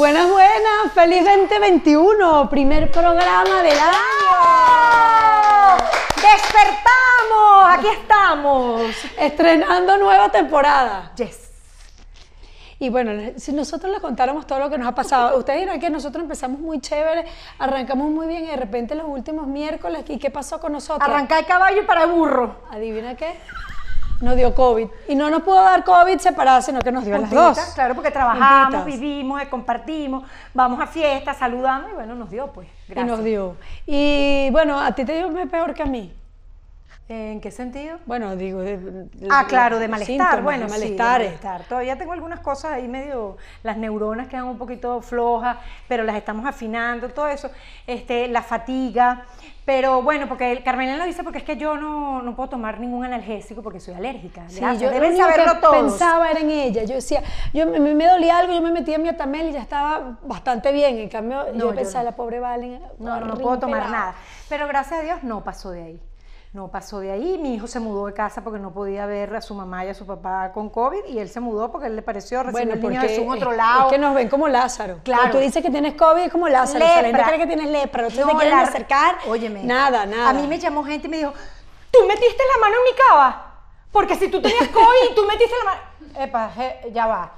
Buenas, buenas, feliz 2021, primer programa del año. ¡Despertamos! Aquí estamos. Estrenando nueva temporada. Yes. Y bueno, si nosotros les contáramos todo lo que nos ha pasado, ustedes dirán que nosotros empezamos muy chévere, arrancamos muy bien y de repente los últimos miércoles, ¿y qué pasó con nosotros? Arrancar el caballo para el burro. ¿Adivina qué? Nos dio COVID. Y no nos pudo dar COVID separada, sino que nos dio las dos. Claro, porque trabajamos, vivimos, eh, compartimos, vamos a fiestas, saludamos y bueno, nos dio pues. Y Gracias. nos dio. Y bueno, a ti te dio peor que a mí. ¿En qué sentido? Bueno, digo, de, de- Ah, claro, de malestar. síntomas, bueno, de sí, de malestares. malestar. Todavía tengo algunas cosas ahí medio, las neuronas quedan un poquito flojas, pero las estamos afinando, todo eso. Este, la fatiga. Pero bueno, porque el- Carmelina lo dice porque es que yo no, no puedo tomar ningún analgésico porque soy alérgica. Sí, Gracias, yo deben saberlo que todos. pensaba era en ella. Yo decía, yo me, me dolía algo, yo me metía en mi atamel y ya estaba bastante bien. En cambio, No, yo yo pensaba, no. la pobre Valen. No, no, no puedo tomar nada. Pero gracias a Dios no pasó de ahí. No pasó de ahí. Mi hijo se mudó de casa porque no podía ver a su mamá y a su papá con COVID y él se mudó porque él le pareció recibir Bueno, el niño porque de un otro lado. es que nos ven como Lázaro. Claro. Cuando tú dices que tienes COVID, es como Lázaro. O sea, la gente Lepra. cree que tienes lepra, no te quieren la- acercar. Óyeme. Nada, nada. A mí me llamó gente y me dijo, ¿tú metiste la mano en mi cava? Porque si tú tenías COVID y tú metiste la mano... Epa, je- ya va.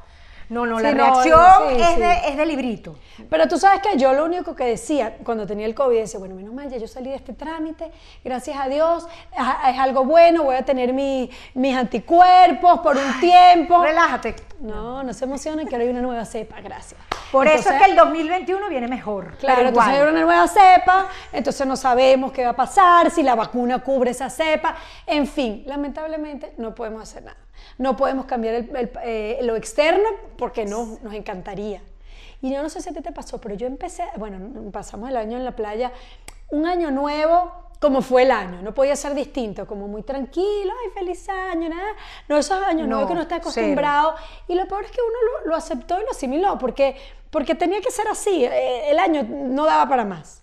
No, no, la no, reacción sí, es, sí. De, es de librito. Pero tú sabes que yo lo único que decía cuando tenía el COVID, decía, bueno, menos mal, ya yo salí de este trámite, gracias a Dios, es, es algo bueno, voy a tener mi- mis anticuerpos por un tiempo. Relájate. No, no se emocionen que ahora hay una nueva cepa, gracias. Por eso es que el 2021 viene mejor. Claro, entonces hay una nueva cepa, entonces no sabemos qué va a pasar, si la vacuna cubre esa cepa, en fin, lamentablemente no podemos hacer nada. No podemos cambiar el- el- eh, lo externo porque no, nos encantaría. Y yo no sé si a ti te pasó, pero yo empecé, bueno, pasamos el año en la playa, un año nuevo como fue el año, no podía ser distinto, como muy tranquilo, ay, feliz año, nada. No, esos años No, nuevos que uno está cero. acostumbrado. Y lo peor es que uno lo, lo aceptó y lo asimiló, porque, porque tenía que ser así, eh, el año no daba para más.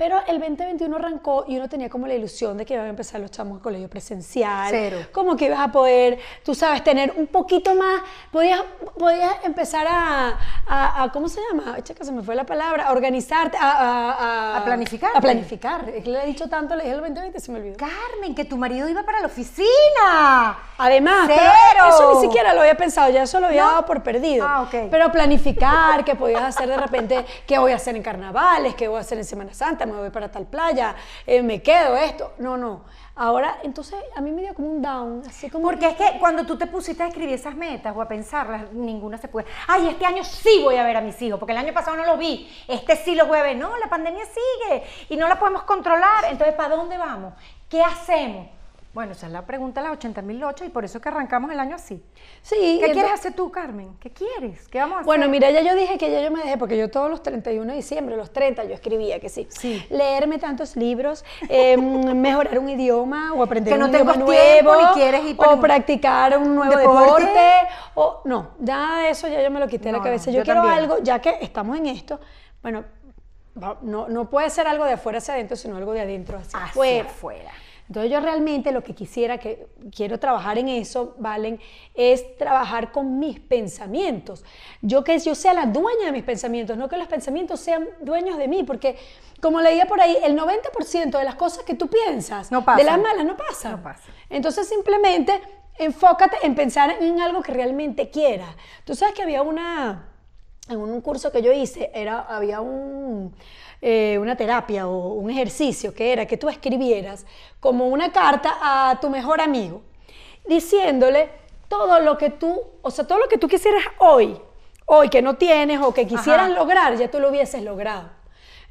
Pero el 2021 arrancó y uno tenía como la ilusión de que iban a empezar los chamos a colegio presencial. Cero. Como que ibas a poder, tú sabes, tener un poquito más, podías, podías empezar a, a- a- ¿cómo se llama? Echa que se me fue la palabra, a organizarte, a, a, a- A planificar. Es que le he dicho tanto, le dije el 2020 y se me olvidó. Carmen, que tu marido iba para la oficina. Además, pero ¡Cero! eso ni siquiera lo había pensado, ya eso lo había ¿No? dado por perdido. Ah, ok. Pero planificar, que podías hacer de repente, qué voy a hacer en carnavales, qué voy a hacer en Semana Santa, me voy para tal playa, eh, me quedo esto. No, no. Ahora, entonces, a mí me dio como un down, así como... Porque es que cuando tú te pusiste a escribir esas metas o a pensarlas, ninguna se puede. Ay, este año sí voy a ver a mis hijos, porque el año pasado no los vi. Este sí los voy a ver. No, la pandemia sigue y no la podemos controlar. Entonces, ¿para dónde vamos? ¿Qué hacemos? Bueno, esa es la pregunta de las 80.008 y por eso es que arrancamos el año así. Sí. ¿Qué entonces- quieres hacer tú, Carmen? ¿Qué quieres? ¿Qué vamos a hacer? Bueno, mira, ya yo dije que ya yo me dejé, porque yo todos los 31 de diciembre, los 30, yo escribía que sí. Sí. Leerme tantos libros, eh, mejorar un idioma o aprender Que no un idioma nuevo, ni quieres ir para o un- practicar un nuevo deporte. deporte, o no, ya eso ya yo me lo quité de la cabeza. yo, yo quiero también. algo, ya que estamos en esto, bueno, no, no puede ser algo de afuera hacia adentro, sino algo de adentro hacia, Hacia afuera. afuera. Entonces yo realmente lo que quisiera, que quiero trabajar en eso, Valen, es trabajar con mis pensamientos. Yo que yo sea la dueña de mis pensamientos, no que los pensamientos sean dueños de mí, porque como leía por ahí, el 90% de las cosas que tú piensas, No de las malas, no pasan. No pasan. Entonces simplemente enfócate en pensar en algo que realmente quieras. Tú sabes que había una, en un curso que yo hice, era, había un, eh, una terapia o un ejercicio que era que tú escribieras como una carta a tu mejor amigo, diciéndole todo lo que tú, o sea, todo lo que tú quisieras hoy, hoy que no tienes o que quisieras Ajá. lograr, ya tú lo hubieses logrado.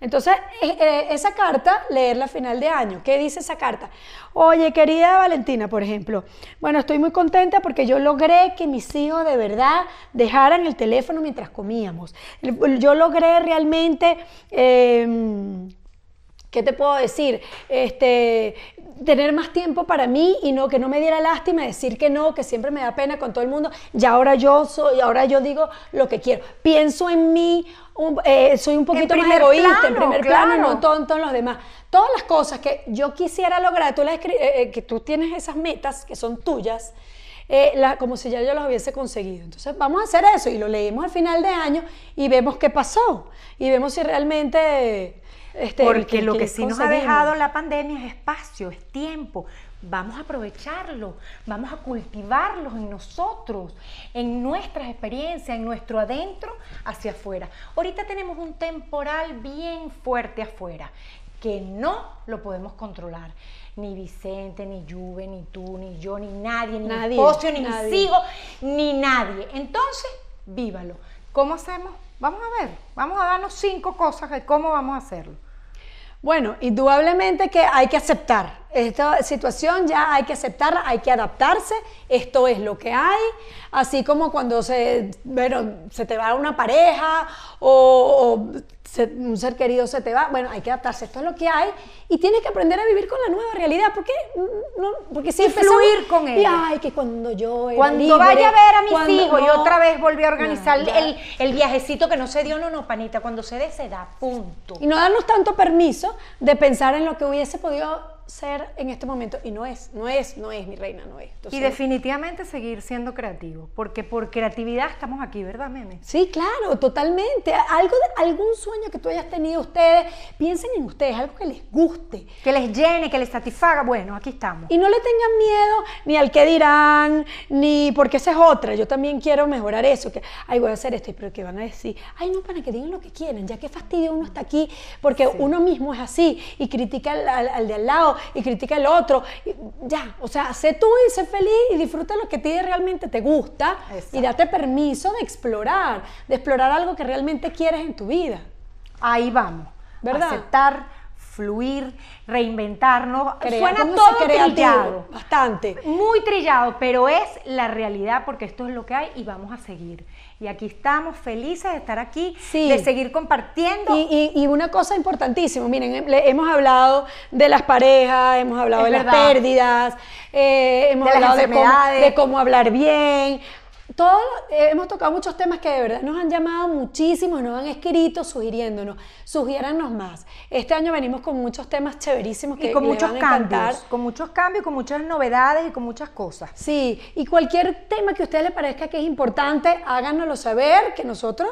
Entonces, eh, eh, esa carta, leerla a final de año. ¿Qué dice esa carta? Oye, querida Valentina, por ejemplo, bueno, estoy muy contenta porque yo logré que mis hijos de verdad dejaran el teléfono mientras comíamos. Yo logré realmente... eh, ¿Qué te puedo decir? Este, tener más tiempo para mí y no que no me diera lástima decir que no, que siempre me da pena con todo el mundo. Y ahora yo soy, ahora yo digo lo que quiero. Pienso en mí, un- eh, soy un poquito más egoísta, en primer plano, no tonto en los demás. Todas las cosas que yo quisiera lograr, tú las eh, eh, que tú tienes esas metas que son tuyas. eh, la- como si ya yo los hubiese conseguido. Entonces vamos a hacer eso y lo leemos al final de año y vemos qué pasó y vemos si realmente... Este, Porque lo que sí nos ha dejado la pandemia es espacio, es tiempo. Vamos a aprovecharlo, vamos a cultivarlos en nosotros, en nuestras experiencias, en nuestro adentro hacia afuera. Ahorita tenemos un temporal bien fuerte afuera que no lo podemos controlar. Ni Vicente, ni Juve, ni tú, ni yo, ni nadie, ni Nadie, mi esposo, ni nadie. mis hijos, ni nadie. Entonces, vívalo. ¿Cómo hacemos? Vamos a ver, vamos a darnos cinco cosas de cómo vamos a hacerlo. Bueno, indudablemente que hay que aceptar. Esta situación ya hay que aceptarla, hay que adaptarse. Esto es lo que hay. Así como cuando se, bueno, se te va una pareja o, o se- un ser querido se te va. Bueno, hay que adaptarse. Esto es lo que hay. Y tienes que aprender a vivir con la nueva realidad. ¿Por qué? No, porque si Y fluir con Y ella. ay, que cuando yo era Cuando libre, vaya a ver a mis cuando- hijos y otra vez volví a organizar No, el, el viajecito que no se dio, no, no, panita, cuando se dé, se da, punto. Y no darnos tanto permiso de pensar en lo que hubiese podido ser en este momento. Y no es, no es, no es, mi reina, no es. Y definitivamente seguir siendo creativo, porque por creatividad estamos aquí, ¿verdad, Meme? Sí, claro, totalmente. Algo de- algún sueño que tú hayas tenido ustedes, piensen en ustedes, algo que les guste. Que les llene, que les satisfaga. Bueno, aquí estamos. Y no le tengan miedo ni al que dirán, ni porque esa es otra. Yo también quiero mejorar eso, que, ay, voy a hacer esto, pero que van a decir, ay, no, para que digan lo que quieren, ya que fastidio uno está aquí, porque uno mismo es así, y critica al, al- al de al lado, y critica al otro. y ya, o sea, sé tú y sé feliz y disfruta lo que a ti realmente te gusta, y date permiso de explorar, de explorar algo que realmente quieres en tu vida. Ahí vamos. ¿Verdad? Aceptar, fluir, reinventarnos. Crea- Suena todo creativo, trillado. Bastante. Muy trillado, pero es la realidad porque esto es lo que hay y vamos a seguir. Y aquí estamos felices de estar aquí, Sí. de seguir compartiendo. Y, y- y una cosa importantísima, miren, hemos hablado de las parejas, hemos hablado Es de las pérdidas, eh, hemos De las hablado de cómo, de cómo hablar bien. Todo, eh, hemos tocado muchos temas que de verdad nos han llamado muchísimo, nos han escrito sugiriéndonos, sugiéranos más. Este año venimos con muchos temas chéverísimos que y con le muchos van a encantar. cambios, con muchos cambios, con muchas novedades y con muchas cosas. Sí, y cualquier tema que a ustedes les parezca que es importante, háganoslo saber, que nosotros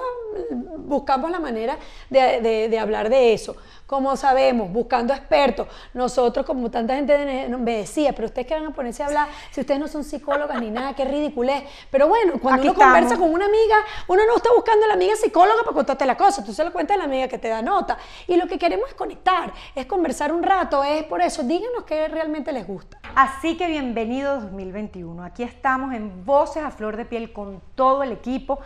mm, buscamos la manera de, de- de hablar de eso. Como sabemos, buscando expertos. Nosotros, como tanta gente me decía, pero ustedes que van a ponerse a hablar, si ustedes no son psicólogas ni nada, qué ridiculez. Pero bueno, cuando Aquí uno conversa con una amiga, uno no está buscando a la amiga psicóloga para contarte la cosa, tú se lo cuentas a la amiga que te da nota. Y lo que queremos es conectar, es conversar un rato, es por eso, díganos qué realmente les gusta. Así que bienvenido 2021. Aquí estamos en Voces a Flor de Piel con todo el equipo,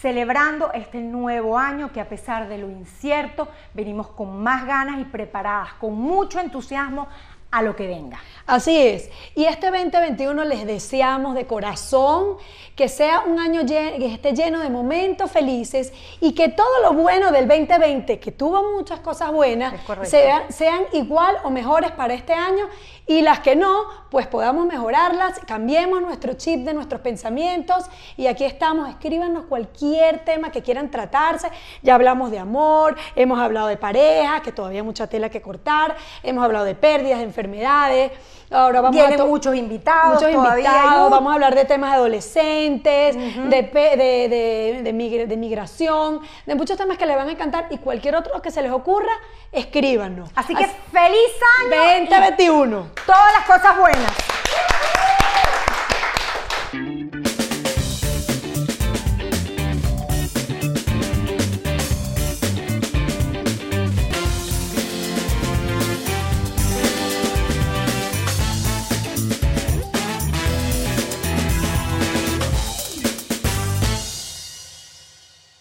celebrando este nuevo año que a pesar de lo incierto, venimos con más ganas y preparadas, con mucho entusiasmo a lo que venga. Así es. Y este 2021 les deseamos de corazón que sea un año lle- que esté lleno de momentos felices y que todo lo bueno del 2020, que tuvo muchas cosas buenas, sean igual o mejores para este año y las que no, pues podamos mejorarlas, cambiemos nuestro chip de nuestros pensamientos y aquí estamos, escríbanos cualquier tema que quieran tratarse. Ya hablamos de amor, hemos hablado de pareja, que todavía hay mucha tela que cortar, hemos hablado de pérdidas, de enfermedades. Ahora vamos Vienen a muchos invitados, muchos invitados, un- vamos a hablar de temas de adolescentes, de, pe- de, de- de migra- de migración, de muchos temas que les van a encantar y cualquier otro que se les ocurra, escríbanos. Así que feliz año y 2021. todas las cosas buenas.